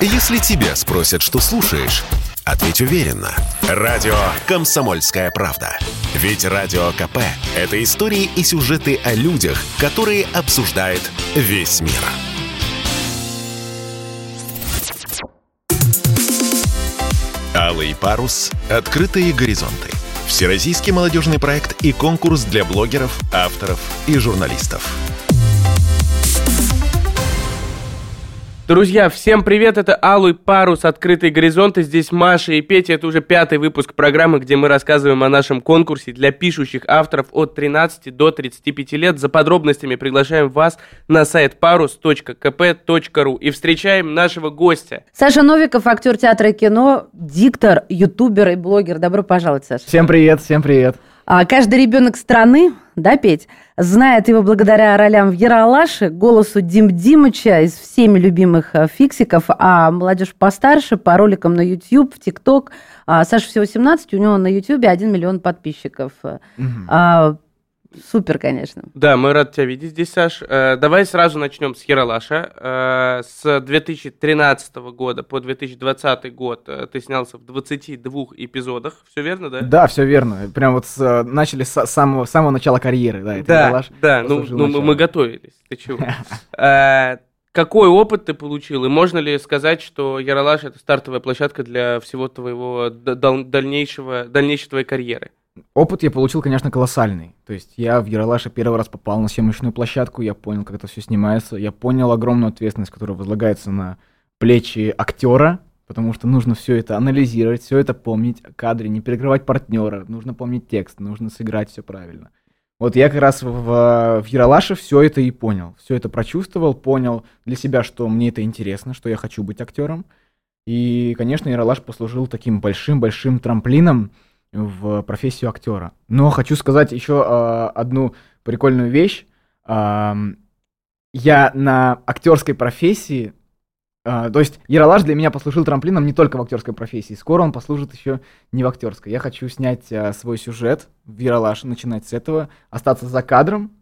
Если тебя спросят, что слушаешь, ответь уверенно. Радио «Комсомольская правда». Ведь Радио КП – это истории и сюжеты о людях, которые обсуждает весь мир. Алый парус. Открытые горизонты. Всероссийский молодежный проект и конкурс для блогеров, авторов и журналистов. Друзья, всем привет, это Алый Парус, Открытые горизонты, здесь Маша и Петя, это уже пятый выпуск программы, где мы рассказываем о нашем конкурсе для пишущих авторов от 13 до 35 лет. За подробностями приглашаем вас на сайт parus.kp.ru и встречаем нашего гостя. Саша Новиков, актер театра и кино, диктор, ютубер и блогер. Добро пожаловать, Саша. Всем привет, всем привет. А, каждый ребенок страны, да, Петь, знает его благодаря ролям в Яралаше, голосу Дим Димыча из всеми любимых а, фиксиков, а молодежь постарше по роликам на YouTube, в ТикТок. А, Саша всего 17, у него на YouTube 1 миллион подписчиков. Угу. Супер, конечно. Да, мы рады тебя видеть здесь, Саш. Э, давай сразу начнем с Яралаша. Э, с 2013 года по 2020 год э, ты снялся в 22 эпизодах. Все верно, да? Да, все верно. Прям вот с, начали с самого, самого начала карьеры. Да, да, да. Ну, ну мы готовились. Ты чего? Какой опыт ты получил? И можно ли сказать, что Яралаш это стартовая площадка для всего твоего дальнейшего, дальнейшей твоей карьеры? Опыт я получил, конечно, колоссальный. То есть я в Яралаше первый раз попал на съемочную площадку, я понял, как это все снимается, я понял огромную ответственность, которая возлагается на плечи актера, потому что нужно все это анализировать, все это помнить, кадры, не перекрывать партнера, нужно помнить текст, нужно сыграть все правильно. Вот я как раз в, в Яралаше все это и понял, все это прочувствовал, понял для себя, что мне это интересно, что я хочу быть актером. И, конечно, Яралаш послужил таким большим-большим трамплином, в профессию актера. Но хочу сказать еще э, одну прикольную вещь. Э, я на актерской профессии, э, то есть Яралаш для меня послужил трамплином не только в актерской профессии. Скоро он послужит еще не в актерской. Я хочу снять э, свой сюжет в Яралаше, начинать с этого, остаться за кадром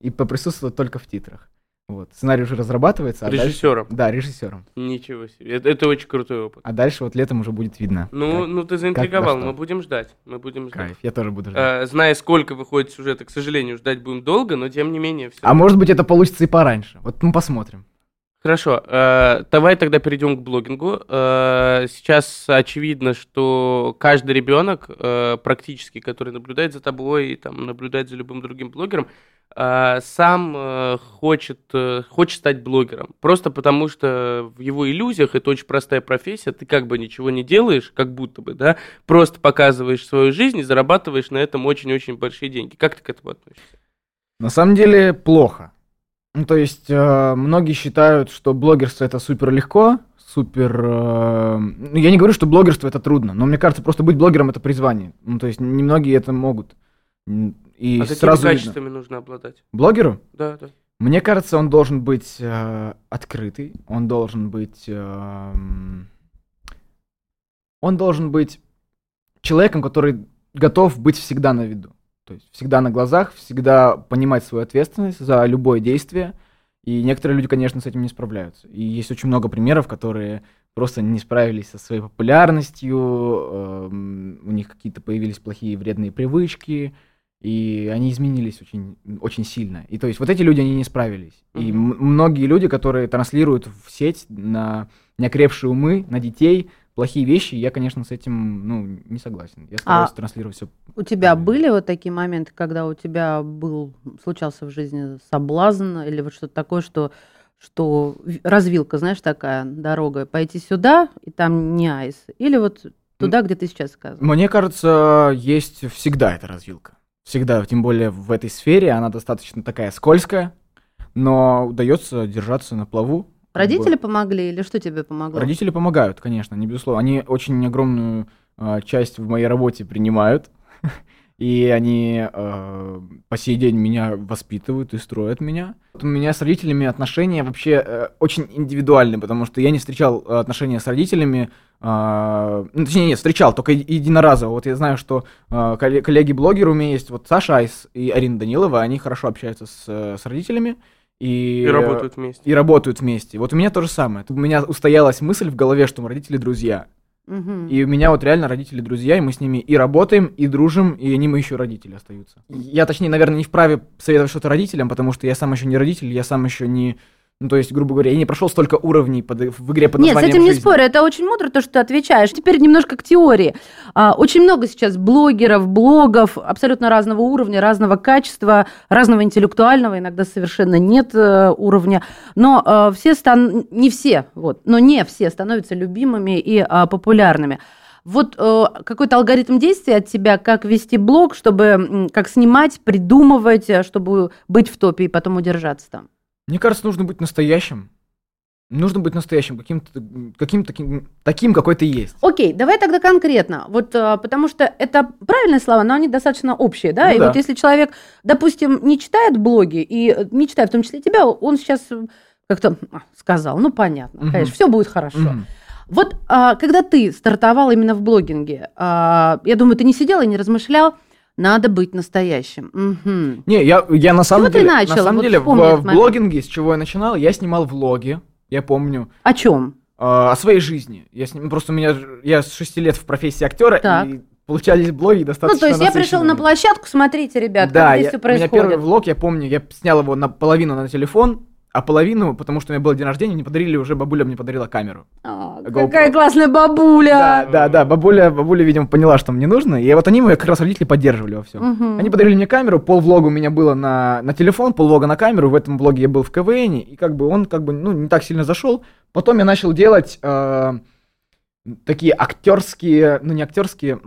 и поприсутствовать только в титрах. Вот. Сценарий уже разрабатывается. А режиссером? Дальше... Да, режиссером. Ничего себе. Это, это очень крутой опыт. А дальше вот летом уже будет видно. Ну, как, ну ты заинтриговал. Мы будем ждать. Мы будем ждать. Кайф, я тоже буду ждать. А, зная, сколько выходит сюжета, к сожалению, ждать будем долго, но тем не менее. Все а может быть это получится и пораньше. Вот мы посмотрим. Хорошо, э, давай тогда перейдем к блогингу. Э, сейчас очевидно, что каждый ребенок, э, практически, который наблюдает за тобой и там, наблюдает за любым другим блогером, сам э, хочет, э, хочет стать блогером. Просто потому что в его иллюзиях это очень простая профессия, ты как бы ничего не делаешь, как будто бы, да, просто показываешь свою жизнь и зарабатываешь на этом очень-очень большие деньги. Как ты к этому относишься? На самом деле плохо. Ну, то есть э, многие считают, что блогерство это супер легко, супер... Э, ну, я не говорю, что блогерство это трудно, но мне кажется, просто быть блогером это призвание. Ну, то есть немногие это могут. И а сразу какими качествами видно. нужно обладать? Блогеру? Да, да. Мне кажется, он должен быть э, открытый, он должен быть... Э, он должен быть человеком, который готов быть всегда на виду. То есть всегда на глазах, всегда понимать свою ответственность за любое действие. И некоторые люди, конечно, с этим не справляются. И есть очень много примеров, которые просто не справились со своей популярностью, э, у них какие-то появились плохие вредные привычки, и они изменились очень, очень сильно. И то есть вот эти люди, они не справились. Mm-hmm. И многие люди, которые транслируют в сеть на неокрепшие умы, на детей, плохие вещи, я, конечно, с этим ну, не согласен. Я стараюсь а транслировать все. У тебя были вот такие моменты, когда у тебя был, случался в жизни соблазн или вот что-то такое, что что развилка, знаешь, такая дорога, пойти сюда, и там не айс, или вот туда, где ты сейчас сказал? Мне кажется, есть всегда эта развилка. Всегда, тем более в этой сфере, она достаточно такая скользкая, но удается держаться на плаву, Родители помогли или что тебе помогло? Родители помогают, конечно, не безусловно. Они очень огромную э, часть в моей работе принимают. И они э, по сей день меня воспитывают и строят меня. У меня с родителями отношения вообще э, очень индивидуальны, потому что я не встречал отношения с родителями, э, ну, точнее, нет, встречал, только единоразово. Вот я знаю, что э, коллеги-блогеры у меня есть, вот Саша Айс и Арина Данилова, они хорошо общаются с, с родителями, И, И работают вместе. и работают вместе. Вот у меня то же самое. У меня устоялась мысль в голове, что мы родители друзья. Мгм. И у меня вот реально родители друзья, и мы с ними и работаем, и дружим, и они мы еще родители остаются. Я, точнее, наверное, не вправе советовать что-то родителям, потому что я сам еще не родитель, я сам еще не... Ну, то есть, грубо говоря, я не прошел столько уровней под- в игре под Нет, с названием этим не «Жизнь». спорю, это очень мудро, то, что ты отвечаешь. Теперь немножко к теории. А, очень много сейчас блогеров, блогов абсолютно разного уровня, разного качества, разного интеллектуального, иногда совершенно нет э, уровня. Но э, все стан... не все, вот, но не все становятся любимыми и а, популярными. Вот э, какой-то алгоритм действия от тебя, как вести блог, чтобы как снимать, придумывать, чтобы быть в топе и потом удержаться там. Мне кажется, нужно быть настоящим. Нужно быть настоящим, каким-то, каким таким, таким, какой ты есть. Окей, давай тогда конкретно. Вот а, потому что это правильные слова, но они достаточно общие, да. Ну и да. вот если человек, допустим, не читает блоги и э, не читает в том числе тебя, он сейчас э, как-то а, сказал, ну понятно, Мгм. конечно, все будет хорошо. Мгм. Вот а, когда ты стартовал именно в блогинге, а, я думаю, ты не сидел и не размышлял, надо быть настоящим. Мгм. Не, я, я на самом деле, начал? на самом Вот деле в, в блогинге, с чего я начинал, я снимал влоги, я помню, О чем? э, о своей жизни. Я сни- просто у меня, я с 6 лет в профессии актера, Так. и получались блоги достаточно Ну, то есть я пришел на площадку, смотрите, ребят, да, как здесь я- все у меня первый происходит. влог, я помню, я снял его наполовину на телефон, а половину, потому что у меня был день рождения, мне подарили уже, бабуля мне подарила камеру. А, GoPro. какая классная бабуля! Да, да, да, бабуля, бабуля, видимо, поняла, что мне нужно, и вот они меня как раз родители поддерживали во всем. Мгм. Они подарили мне камеру, пол влога у меня было на, на телефон, пол влога на камеру, в этом влоге я был в КВН, и как бы он как бы, ну, не так сильно зашел. Потом я начал делать э, такие актерские, ну, не актерские,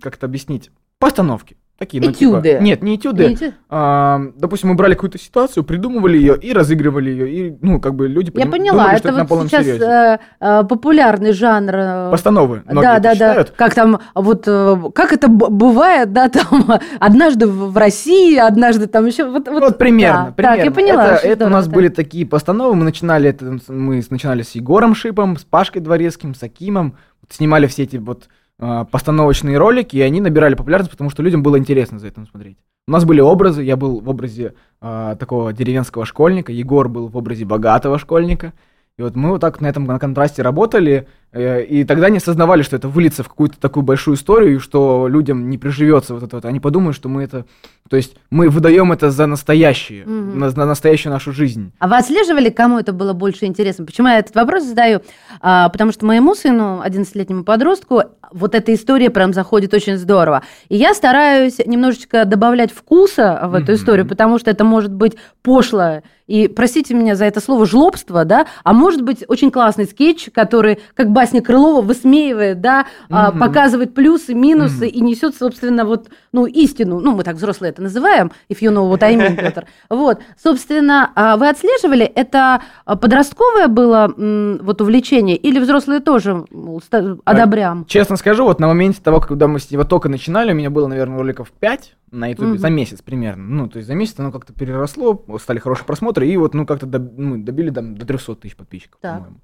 как это объяснить, постановки. Такие, ну, типа- Этюды. нет, не этюды. Видите? А, допустим, мы брали какую-то ситуацию, придумывали ее и разыгрывали ее, и, ну, как бы люди Я поним- поняла, думали, это это на вот полном сейчас серьезе. э, э, популярный жанр. э, Постановы. многие Да, да, да. считают. Как там, вот, э, как это бывает, да, там, однажды в России, однажды там еще. Вот, вот, Вот примерно, да. примерно. Так, я поняла. Это, это у нас да. были такие постановы. Мы начинали это, мы начинали с Егором Шипом, с Пашкой Дворецким, с Акимом. Снимали все эти вот постановочные ролики, и они набирали популярность, потому что людям было интересно за этим смотреть. У нас были образы. Я был в образе а, такого деревенского школьника, Егор был в образе богатого школьника. И вот мы вот так на этом на контрасте работали, э, и тогда не осознавали, что это выльется в какую-то такую большую историю, и что людям не приживется вот это вот. Они подумают, что мы это... То есть мы выдаем это за настоящее, Мгм. на, на настоящую нашу жизнь. А вы отслеживали, кому это было больше интересно? Почему я этот вопрос задаю? А, потому что моему сыну, 11-летнему подростку, вот эта история прям заходит очень здорово. И я стараюсь немножечко добавлять вкуса в эту Мгм. историю, потому что это может быть пошло, и, простите меня за это слово, жлобство, да, а может быть очень классный скетч, который, как басня Крылова, высмеивает, да, Мгм. показывает плюсы, минусы Мгм. и несет, собственно, вот, ну, истину, ну, мы так взрослые это называем, if you know what I mean, Петр. Вот, собственно, а вы отслеживали, это а, подростковое было вот увлечение или взрослые тоже мол, одобрям? Честно скажу, вот на моменте того, когда мы с него только начинали, у меня было, наверное, роликов 5 на ютубе Мгм. за месяц примерно. Ну, то есть за месяц оно как-то переросло, стали хорошие просмотры, и вот, ну, как-то доб- ну, добили там до 300 тысяч подписчиков, по-моему.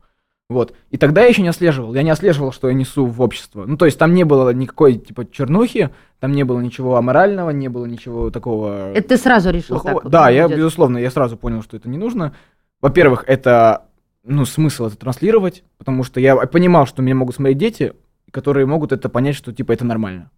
Вот. И тогда я еще не отслеживал. Я не отслеживал, что я несу в общество. Ну, то есть там не было никакой, типа, чернухи, там не было ничего аморального, не было ничего такого... Это ты сразу решил плохого. так вот Да, я, будет? безусловно, я сразу понял, что это не нужно. Во-первых, это, ну, смысл это транслировать, потому что я понимал, что меня могут смотреть дети, которые могут это понять, что, типа, это нормально.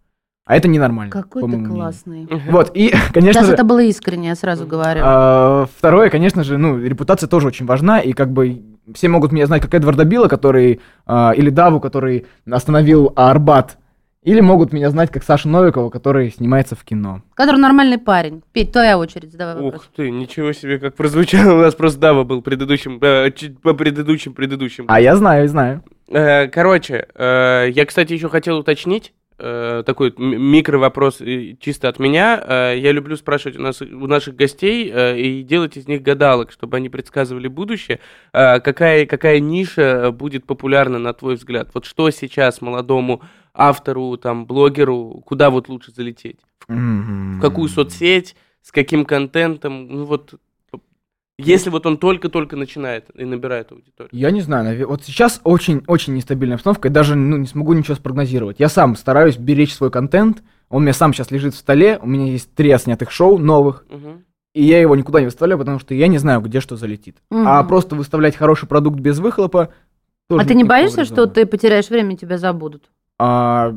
А это ненормально. Какой ты мнению. классный. Вот, и, конечно Даже же, это было искренне, я сразу говорю. а, второе, конечно же, ну, репутация тоже очень важна, и как бы все могут меня знать как Эдварда Билла, который, а, или Даву, который остановил Арбат, или могут меня знать как Сашу Новикова, который снимается в кино. Который нормальный парень. Петь, твоя очередь, задавай вопрос. Ух ты, ничего себе, как прозвучало. У нас просто Дава был предыдущим, э, по предыдущим, предыдущим. А я знаю, знаю. Э, Короче, э, я, кстати, еще хотел уточнить. Э, Такой м- микро-вопрос э, чисто от меня. Э, Я люблю спрашивать у, нас, у наших гостей э, и делать из них гадалок, чтобы они предсказывали будущее. Э, Какая, какая ниша будет популярна, на твой взгляд? Вот что сейчас молодому автору, там, блогеру, куда вот лучше залететь? В в какую соцсеть, с каким контентом? Ну вот, если вот он только-только начинает и набирает аудиторию. Я не знаю, вот сейчас очень-очень нестабильная обстановка, и даже ну, не смогу ничего спрогнозировать. Я сам стараюсь беречь свой контент, он у меня сам сейчас лежит в столе, у меня есть три отснятых шоу новых, Мгм. и я его никуда не выставляю, потому что я не знаю, где что залетит. А Мгм. просто выставлять хороший продукт без выхлопа тоже А ты не боишься, что ты потеряешь время, и тебя забудут? А,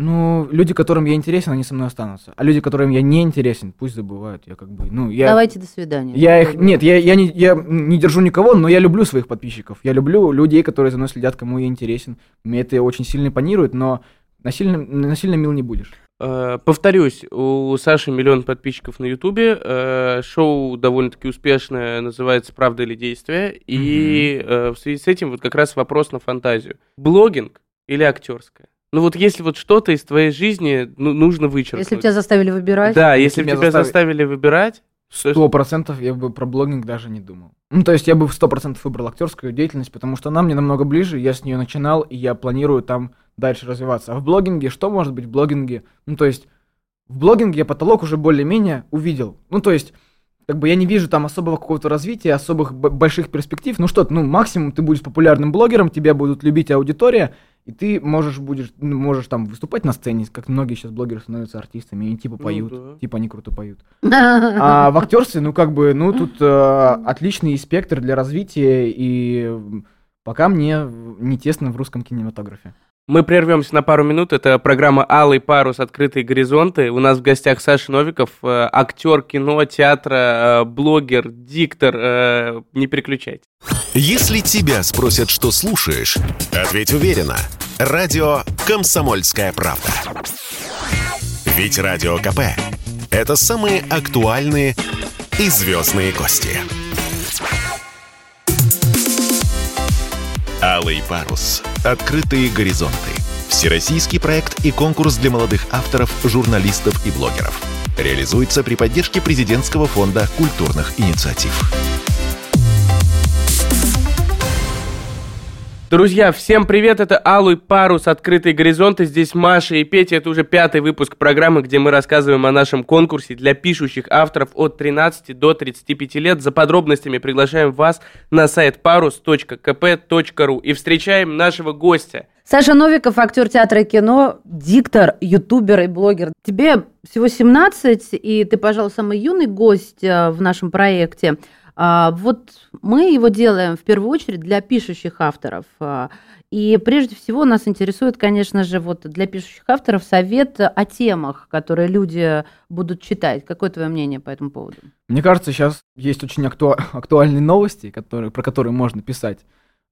ну, люди, которым я интересен, они со мной останутся. А люди, которым я не интересен, пусть забывают. Я как бы, ну, я... Давайте до свидания. Я их, нет, я, я, не, я не держу никого, но я люблю своих подписчиков. Я люблю людей, которые за мной следят, кому я интересен. Мне это очень сильно импонирует, но насильно, насильно мил не будешь. Э, Повторюсь, у Саши миллион подписчиков на Ютубе. э, Шоу довольно-таки успешное, называется «Правда или действие». И э, в связи с этим вот как раз вопрос на фантазию. Блогинг или актерское? Ну вот если вот что-то из твоей жизни ну, нужно вычеркнуть. Если бы тебя заставили выбирать. Да, Если если бы тебя застави- заставили выбирать, то- Сто процентов я бы про блогинг даже не думал. Ну, то есть я бы сто процентов выбрал актерскую деятельность, потому что она мне намного ближе, я с нее начинал, и я планирую там дальше развиваться. А в блогинге, что может быть в блогинге? Ну, то есть в блогинге я потолок уже более-менее увидел. Ну, то есть как бы я не вижу там особого какого-то развития, особых б- больших перспектив. Ну что, ну максимум ты будешь популярным блогером, тебя будут любить аудитория, и ты можешь будешь ну, можешь там выступать на сцене, как многие сейчас блогеры становятся артистами, и типа Ну поют, да. типа они круто поют. А в актерстве, ну как бы, ну тут э, отличный спектр для развития, и пока мне не тесно в русском кинематографе. Мы прервемся на пару минут. Это программа «Алый парус. Открытые горизонты». У нас в гостях Саша Новиков, э, актер кино, театра, э, блогер, диктор. э, Не переключайтесь. Если тебя спросят, что слушаешь, ответь уверенно. Радио «Комсомольская правда». Ведь Радио КП – это самые актуальные и звездные гости. Алый парус. Открытые горизонты. Всероссийский проект и конкурс для молодых авторов, журналистов и блогеров. Реализуется при поддержке президентского фонда культурных инициатив. Друзья, всем привет, это Алый Парус, Открытые горизонты, здесь Маша и Петя, это уже пятый выпуск программы, где мы рассказываем о нашем конкурсе для пишущих авторов от 13 до 35 лет. За подробностями приглашаем вас на сайт parus.kp.ru и встречаем нашего гостя. Саша Новиков, актер театра и кино, диктор, ютубер и блогер. Тебе всего 17, и ты, пожалуй, самый юный гость э, в нашем проекте. А, Вот мы его делаем в первую очередь для пишущих авторов. А, И прежде всего нас интересует, конечно же, вот для пишущих авторов совет о темах, которые люди будут читать. Какое твое мнение по этому поводу? Мне кажется, сейчас есть очень акту- актуальные новости, которые, про которые можно писать.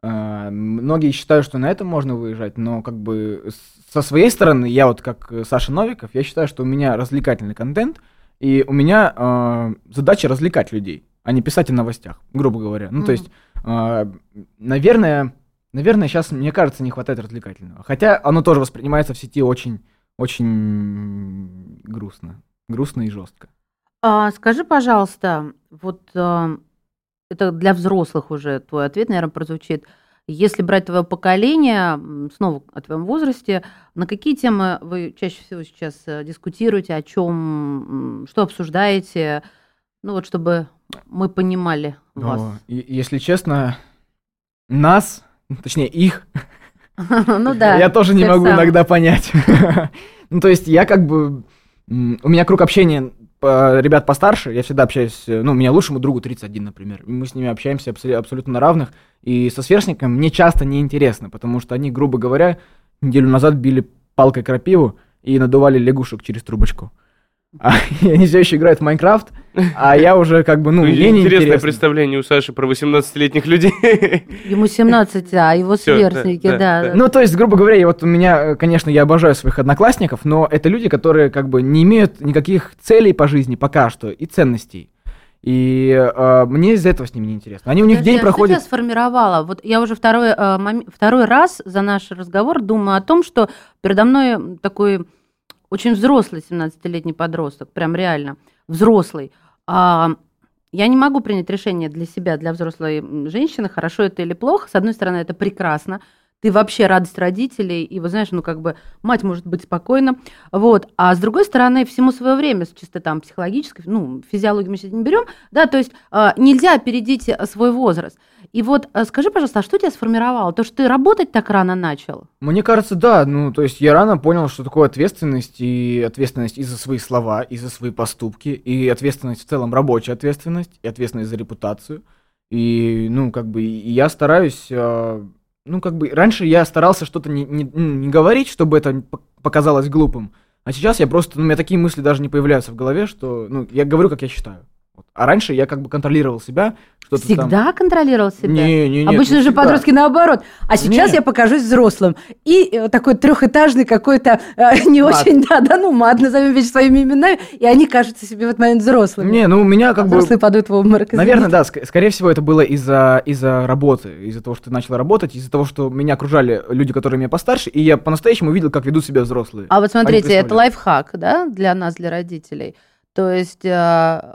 А, Многие считают, что на этом можно выезжать, но как бы со своей стороны, я вот как э, Саша Новиков, я считаю, что у меня развлекательный контент, и у меня а, задача развлекать людей, а не писать о новостях, грубо говоря. Ну, то есть, а, наверное, наверное, сейчас, мне кажется, не хватает развлекательного. Хотя оно тоже воспринимается в сети очень, очень грустно. Грустно и жестко. А, скажи, пожалуйста, вот а, это для взрослых уже твой ответ, наверное, прозвучит. Если брать твое поколение, снова о твоем возрасте, на какие темы вы чаще всего сейчас э, дискутируете, о чем, что обсуждаете, ну вот чтобы мы понимали вас. И- если честно, нас, точнее их, Ну да. я тоже не могу самых. иногда понять. Ну, то есть я как бы... У меня круг общения э, ребят постарше, я всегда общаюсь, э, ну, у меня лучшему другу 31, например, и мы с ними общаемся абсо- абсолютно на равных, и со сверстниками мне часто неинтересно, потому что они, грубо говоря, неделю назад били палкой крапиву и надували лягушек через трубочку. А, и они все еще играют в Майнкрафт, а я уже как бы, ну, мне Интересное неинтересно. представление у Саши про 18-летних людей. Ему 17, а его сверстники, да, да. да. Ну, то есть, грубо говоря, я вот у меня, э, конечно, я обожаю своих одноклассников, но это люди, которые как бы не имеют никаких целей по жизни пока что и ценностей. И э, мне из-за этого с ними неинтересно. Они у них Подожди, день а Что проходит. тебя сформировало? Вот я уже второй, э, мом- второй раз за наш разговор думаю о том, что передо мной такой очень взрослый 17-летний подросток, прям реально взрослый. А, я не могу принять решение для себя, для взрослой женщины, хорошо это или плохо. С одной стороны, это прекрасно. Ты вообще радость родителей, и, вы знаешь, ну, как бы, мать может быть спокойна, вот, а с другой стороны, всему свое время, чисто там психологической, ну, физиологию мы сейчас не берем, да, то есть э, нельзя опередить свой возраст. И вот э, скажи, пожалуйста, а что тебя сформировало? То, что ты работать так рано начал? Мне кажется, да, ну, то есть я рано понял, что такое ответственность, и ответственность и за свои слова, и за свои поступки, и ответственность в целом рабочая ответственность, и ответственность за репутацию, и, ну, как бы, я стараюсь э, ну, как бы, раньше я старался что-то не, не, не говорить, чтобы это показалось глупым. А сейчас я просто, ну, у меня такие мысли даже не появляются в голове, что, ну, я говорю, как я считаю. А раньше я как бы контролировал себя. Что-то Всегда там... контролировал себя? Не, не, не. Обычно не же всегда. подростки наоборот. А сейчас не. я покажусь взрослым. И э, такой трехэтажный какой-то э, не мат. очень, да, да, ну мат, назовем вещи своими именами, и они кажутся себе в этот момент взрослыми. Не, ну у меня как а бы... Взрослые падают в обморок. Наверное, да, ск- скорее всего это было из-за из работы, из-за того, что ты начала работать, из-за того, что меня окружали люди, которые меня постарше, и я по-настоящему видел, как ведут себя взрослые. А вот смотрите, это лайфхак, да, для нас, для родителей. То есть э,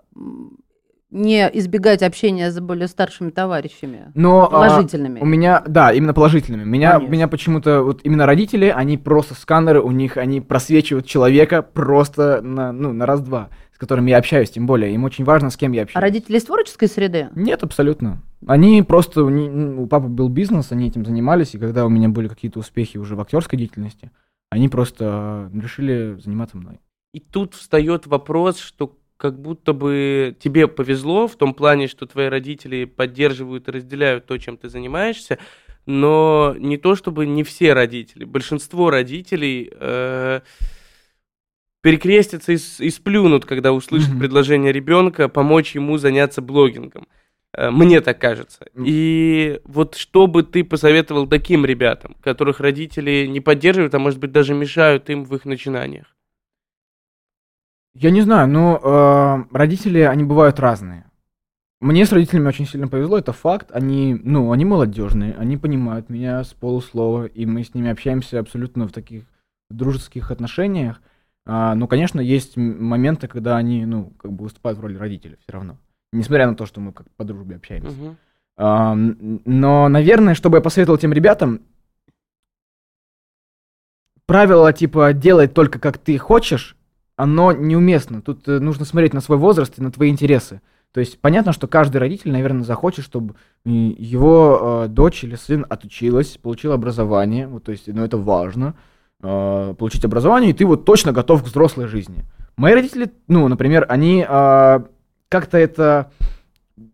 не избегать общения с более старшими товарищами, Но, а, положительными. А, у меня, да, именно положительными. Меня, меня почему-то вот именно родители, они просто сканеры, у них они просвечивают человека просто на, ну, на раз-два, с которыми я общаюсь, тем более. Им очень важно, с кем я общаюсь. А родители из творческой среды? Нет, абсолютно. Они просто, у, у папы был бизнес, они этим занимались, и когда у меня были какие-то успехи уже в актерской деятельности, они просто решили заниматься мной. И тут встает вопрос, что как будто бы тебе повезло в том плане, что твои родители поддерживают и разделяют то, чем ты занимаешься, но не то чтобы не все родители, большинство родителей э, перекрестятся и, и сплюнут, когда услышат mm-hmm. предложение ребенка помочь ему заняться блогингом. Э, мне так кажется. И вот что бы ты посоветовал таким ребятам, которых родители не поддерживают, а может быть даже мешают им в их начинаниях? Я не знаю, но э, родители, они бывают разные. Мне с родителями очень сильно повезло, это факт. Они, ну, они молодежные, они понимают меня с полуслова, и мы с ними общаемся абсолютно в таких дружеских отношениях. А, ну, конечно, есть моменты, когда они, ну, как бы выступают в роли родителя все равно. Несмотря на то, что мы как по дружбе общаемся. Uh-huh. А, но, наверное, чтобы я посоветовал тем ребятам, правило типа делай только как ты хочешь, оно неуместно. Тут э, нужно смотреть на свой возраст и на твои интересы. То есть понятно, что каждый родитель, наверное, захочет, чтобы его э, дочь или сын отучилась, получила образование. Вот, то есть, ну, это важно. Э, получить образование, и ты вот точно готов к взрослой жизни. Мои родители, ну, например, они э, как-то это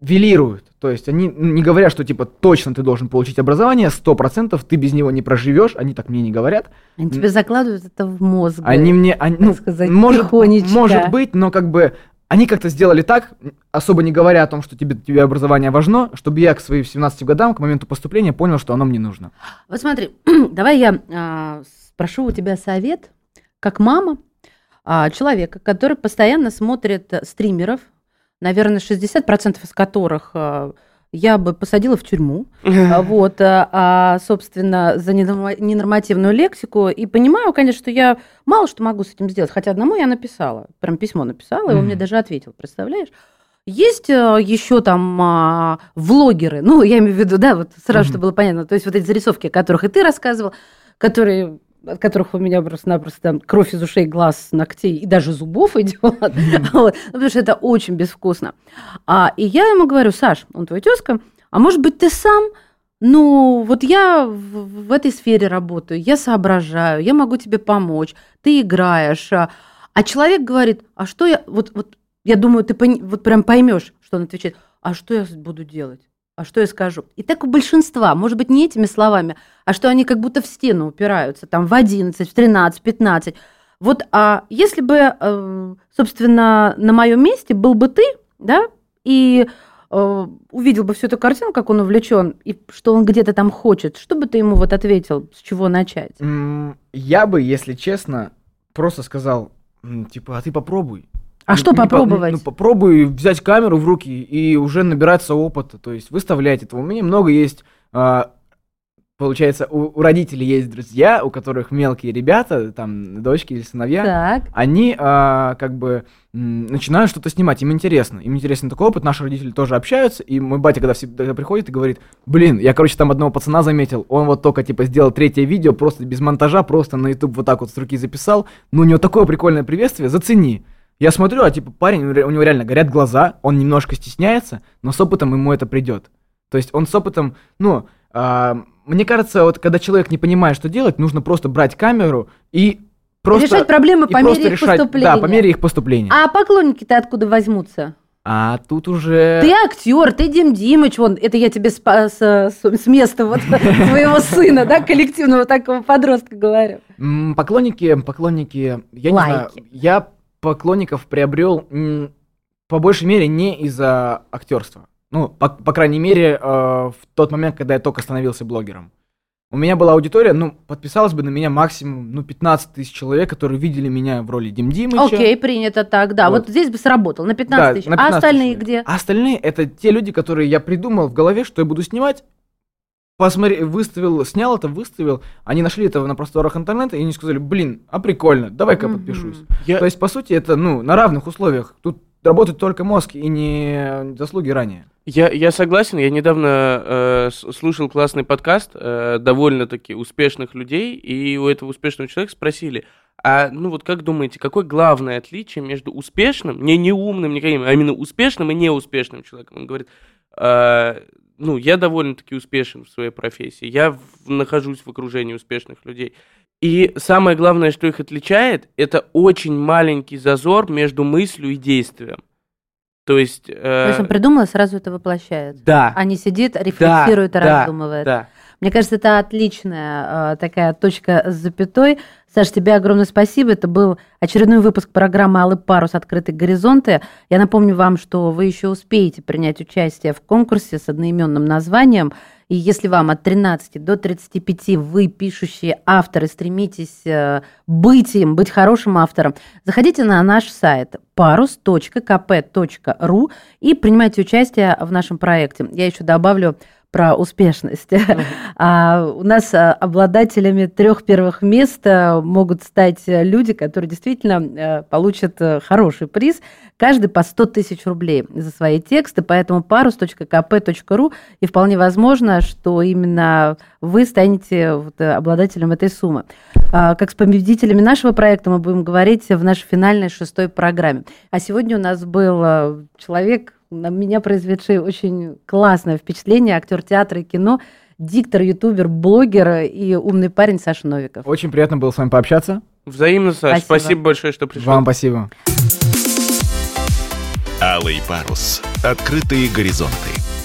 велируют. То есть они не говорят, что типа точно ты должен получить образование, сто процентов ты без него не проживешь, они так мне не говорят. Они тебе закладывают это в мозг. Они мне, они, ну, сказать, может, может быть, но как бы они как-то сделали так, особо не говоря о том, что тебе, тебе образование важно, чтобы я к своим 17 годам, к моменту поступления, понял, что оно мне нужно. Вот смотри, давай я а, спрошу у тебя совет, как мама а, человека, который постоянно смотрит стримеров, наверное, 60% из которых э, я бы посадила в тюрьму, вот, э, а, собственно, за ненормативную лексику. И понимаю, конечно, что я мало что могу с этим сделать, хотя одному я написала, прям письмо написала, и он мне даже ответил, представляешь? Есть э, еще там а, влогеры, ну, я имею в виду, да, вот сразу, mm-hmm. чтобы было понятно, то есть вот эти зарисовки, о которых и ты рассказывал, которые от которых у меня просто-напросто кровь из ушей, глаз, ногтей и даже зубов идет, mm-hmm. вот, ну, потому что это очень безвкусно. А, и я ему говорю, Саш, он твой тезка, а может быть ты сам, ну вот я в, в этой сфере работаю, я соображаю, я могу тебе помочь, ты играешь. А, а человек говорит, а что я, вот, вот я думаю, ты пони, вот прям поймешь, что он отвечает, а что я буду делать? А что я скажу? И так у большинства, может быть, не этими словами, а что они как будто в стену упираются, там в 11, в 13, 15. Вот, а если бы, э, собственно, на моем месте был бы ты, да, и э, увидел бы всю эту картину, как он увлечен, и что он где-то там хочет, что бы ты ему вот ответил, с чего начать? Я бы, если честно, просто сказал, типа, а ты попробуй. А что попробовать? Ну, попробуй взять камеру в руки и уже набираться опыта, то есть выставлять это. У меня много есть а, получается, у, у родителей есть друзья, у которых мелкие ребята, там, дочки или сыновья, Так. они а, как бы м, начинают что-то снимать, им интересно. Им интересен такой опыт, наши родители тоже общаются, и мой батя, когда всегда приходит и говорит, блин, я, короче, там одного пацана заметил, он вот только, типа, сделал третье видео, просто без монтажа, просто на YouTube вот так вот с руки записал, ну, у него такое прикольное приветствие, зацени. Я смотрю, а типа парень, у него реально горят глаза, он немножко стесняется, но с опытом ему это придет. То есть он с опытом, ну, а, мне кажется, вот когда человек не понимает, что делать, нужно просто брать камеру и просто... Решать проблемы по мере их решать- поступления. Да, по мере их поступления. А поклонники-то откуда возьмутся? А тут уже... Ты актер, ты Дим Димыч, вон, это я тебе с, с- с- места вот своего сына, да, коллективного такого подростка говорю. Поклонники, поклонники, я не знаю, я поклонников приобрел по большей мере не из-за актерства. Ну, по, по крайней мере, э, в тот момент, когда я только становился блогером. У меня была аудитория, ну, подписалось бы на меня максимум, ну, 15 тысяч человек, которые видели меня в роли Дим Димыча. Окей, принято так, да. Вот, Вот. здесь бы сработал на 15 Да, тысяч. на а 15 остальные тысяч. где? А остальные это те люди, которые я придумал в голове, что я буду снимать. Посмотри, выставил, снял это, выставил. Они нашли это на просторах интернета и они сказали, блин, а прикольно, давай-ка Мгм. подпишусь. Я- То есть, по сути, это, ну, на равных условиях. Тут работает только мозг и не заслуги ранее. Я, я согласен, я недавно э, слушал классный подкаст э, довольно-таки успешных людей, и у этого успешного человека спросили, а ну вот как думаете, какое главное отличие между успешным, не неумным, не каким, а именно успешным и неуспешным человеком? Он говорит, «А, ну я довольно-таки успешен в своей профессии, я в- нахожусь в окружении успешных людей. И самое главное, что их отличает, это очень маленький зазор между мыслью и действием. То есть... То э, есть он придумал сразу это воплощает. да, А не сидит, рефлексирует и да, раздумывает. да. Мне кажется, это отличная э, такая точка с запятой. Саш, тебе огромное спасибо. Это был очередной выпуск программы «Алый парус. Открытые горизонты». Я напомню вам, что вы еще успеете принять участие в конкурсе с одноименным названием. И если вам от 13 до 35 вы, пишущие авторы, стремитесь э, быть им, быть хорошим автором, заходите на наш сайт parus.kp.ru и принимайте участие в нашем проекте. Я еще добавлю про успешность. А у нас а, обладателями трех первых мест а, могут стать э, люди, которые действительно э, получат э, хороший приз, каждый по 100 тысяч рублей за свои тексты, поэтому parus.kp.ru и вполне возможно, что именно вы станете вот, э, обладателем этой суммы. А, Как с победителями нашего проекта мы будем говорить в нашей финальной шестой программе. А сегодня у нас был э, человек, на меня произведший очень классное впечатление, актер театра и кино, диктор, ютубер, блогер и умный парень Саша Новиков. Очень приятно было с вами пообщаться. Взаимно, Саш. Спасибо. Спасибо, большое, что пришел. Вам спасибо. Алый парус. Открытые горизонты.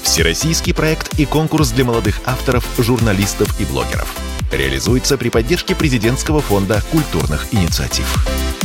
Всероссийский проект и конкурс для молодых авторов, журналистов и блогеров. Реализуется при поддержке президентского фонда культурных инициатив.